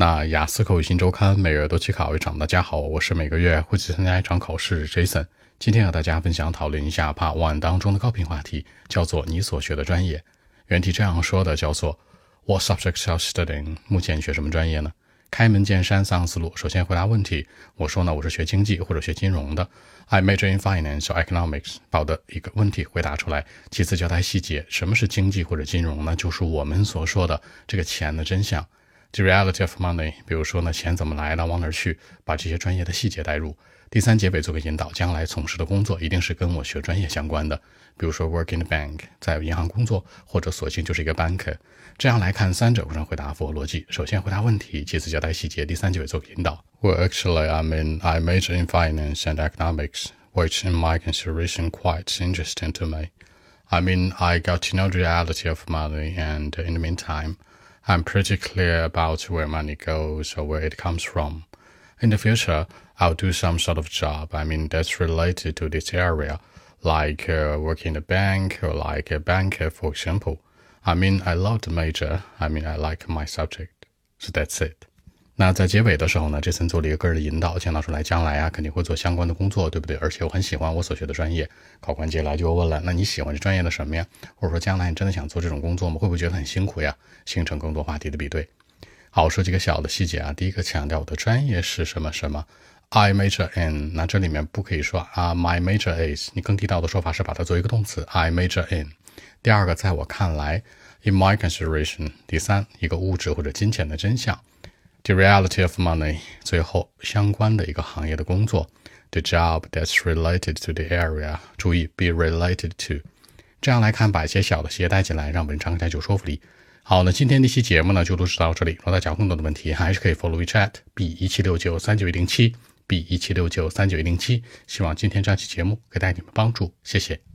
那雅思口语新周刊每月都去考一场，大家好，我是每个月会去参加一场考试，Jason。今天和大家分享讨论一下 Part One 当中的高频话题，叫做你所学的专业。原题这样说的，叫做 What subjects are studying？目前学什么专业呢？开门见山，三个思路。首先回答问题，我说呢，我是学经济或者学金融的，I major in finance or economics。把我的一个问题回答出来。其次交代细节，什么是经济或者金融呢？就是我们所说的这个钱的真相。The reality of money，比如说呢，钱怎么来的，往哪儿去，把这些专业的细节带入。第三结尾做个引导，将来从事的工作一定是跟我学专业相关的，比如说 work in the bank，在银行工作，或者索性就是一个 banker。这样来看，三者互相回答符合逻辑。首先回答问题，其次交代细节，第三结尾做个引导。Well, actually, I mean, I major in finance and economics, which in my consideration quite interesting to me. I mean, I got to know the reality of money, and in the meantime. I'm pretty clear about where money goes or where it comes from. In the future, I'll do some sort of job. I mean, that's related to this area, like uh, working in a bank or like a banker, for example. I mean, I love the major. I mean, I like my subject. So that's it. 那在结尾的时候呢，这森做了一个个人的引导，强调出来将来啊肯定会做相关的工作，对不对？而且我很喜欢我所学的专业。考官接下来就问了，那你喜欢这专业的什么呀？或者说将来你真的想做这种工作吗？会不会觉得很辛苦呀？形成更多话题的比对。好，我说几个小的细节啊。第一个强调我的专业是什么什么，I major in。那这里面不可以说啊，My major is。你更地道的说法是把它做一个动词，I major in。第二个，在我看来，In my consideration。第三，一个物质或者金钱的真相。The reality of money，最后相关的一个行业的工作，the job that's related to the area，注意 be related to。这样来看，把一些小的细节带进来，让文章更加有说服力。好，那今天这期节目呢，就录制到这里。如果大家有更多的问题，还是可以 follow WeChat b 一七六九三九一零七 b 一七六九三九一零七。希望今天这期节目可以带你们帮助，谢谢。